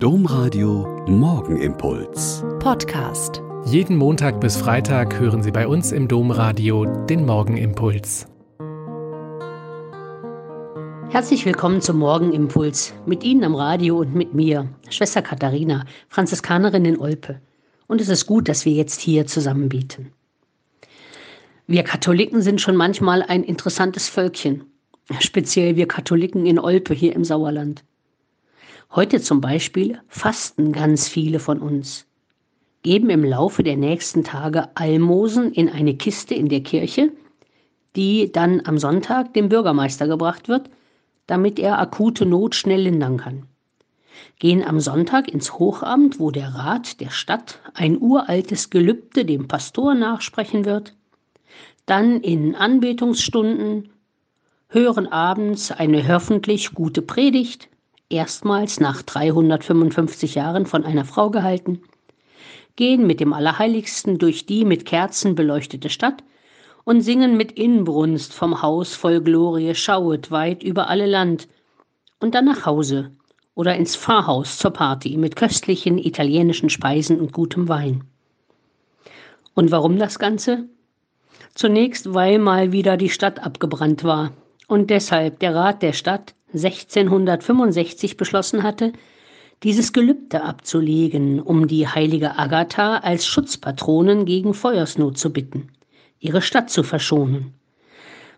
Domradio Morgenimpuls. Podcast. Jeden Montag bis Freitag hören Sie bei uns im Domradio den Morgenimpuls. Herzlich willkommen zum Morgenimpuls. Mit Ihnen am Radio und mit mir, Schwester Katharina, Franziskanerin in Olpe. Und es ist gut, dass wir jetzt hier zusammen bieten. Wir Katholiken sind schon manchmal ein interessantes Völkchen. Speziell wir Katholiken in Olpe hier im Sauerland. Heute zum Beispiel fasten ganz viele von uns, geben im Laufe der nächsten Tage Almosen in eine Kiste in der Kirche, die dann am Sonntag dem Bürgermeister gebracht wird, damit er akute Not schnell lindern kann. Gehen am Sonntag ins Hochamt, wo der Rat der Stadt ein uraltes Gelübde dem Pastor nachsprechen wird, dann in Anbetungsstunden, hören abends eine hoffentlich gute Predigt, erstmals nach 355 Jahren von einer Frau gehalten, gehen mit dem Allerheiligsten durch die mit Kerzen beleuchtete Stadt und singen mit Inbrunst vom Haus voll Glorie schauet weit über alle Land und dann nach Hause oder ins Pfarrhaus zur Party mit köstlichen italienischen Speisen und gutem Wein. Und warum das Ganze? Zunächst, weil mal wieder die Stadt abgebrannt war und deshalb der Rat der Stadt 1665 beschlossen hatte, dieses Gelübde abzulegen, um die heilige Agatha als Schutzpatronin gegen Feuersnot zu bitten, ihre Stadt zu verschonen,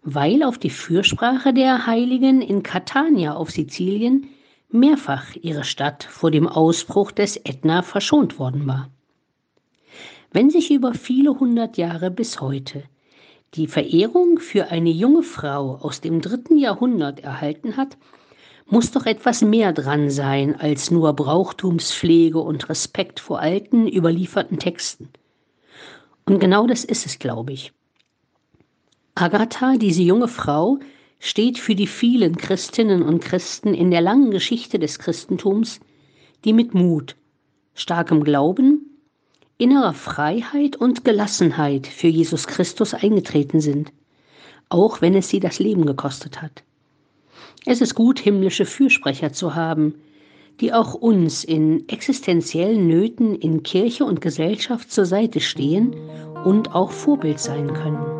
weil auf die Fürsprache der Heiligen in Catania auf Sizilien mehrfach ihre Stadt vor dem Ausbruch des Ätna verschont worden war. Wenn sich über viele hundert Jahre bis heute die Verehrung für eine junge Frau aus dem dritten Jahrhundert erhalten hat, muss doch etwas mehr dran sein als nur Brauchtumspflege und Respekt vor alten, überlieferten Texten. Und genau das ist es, glaube ich. Agatha, diese junge Frau, steht für die vielen Christinnen und Christen in der langen Geschichte des Christentums, die mit Mut, starkem Glauben innerer Freiheit und Gelassenheit für Jesus Christus eingetreten sind, auch wenn es sie das Leben gekostet hat. Es ist gut, himmlische Fürsprecher zu haben, die auch uns in existenziellen Nöten in Kirche und Gesellschaft zur Seite stehen und auch Vorbild sein können.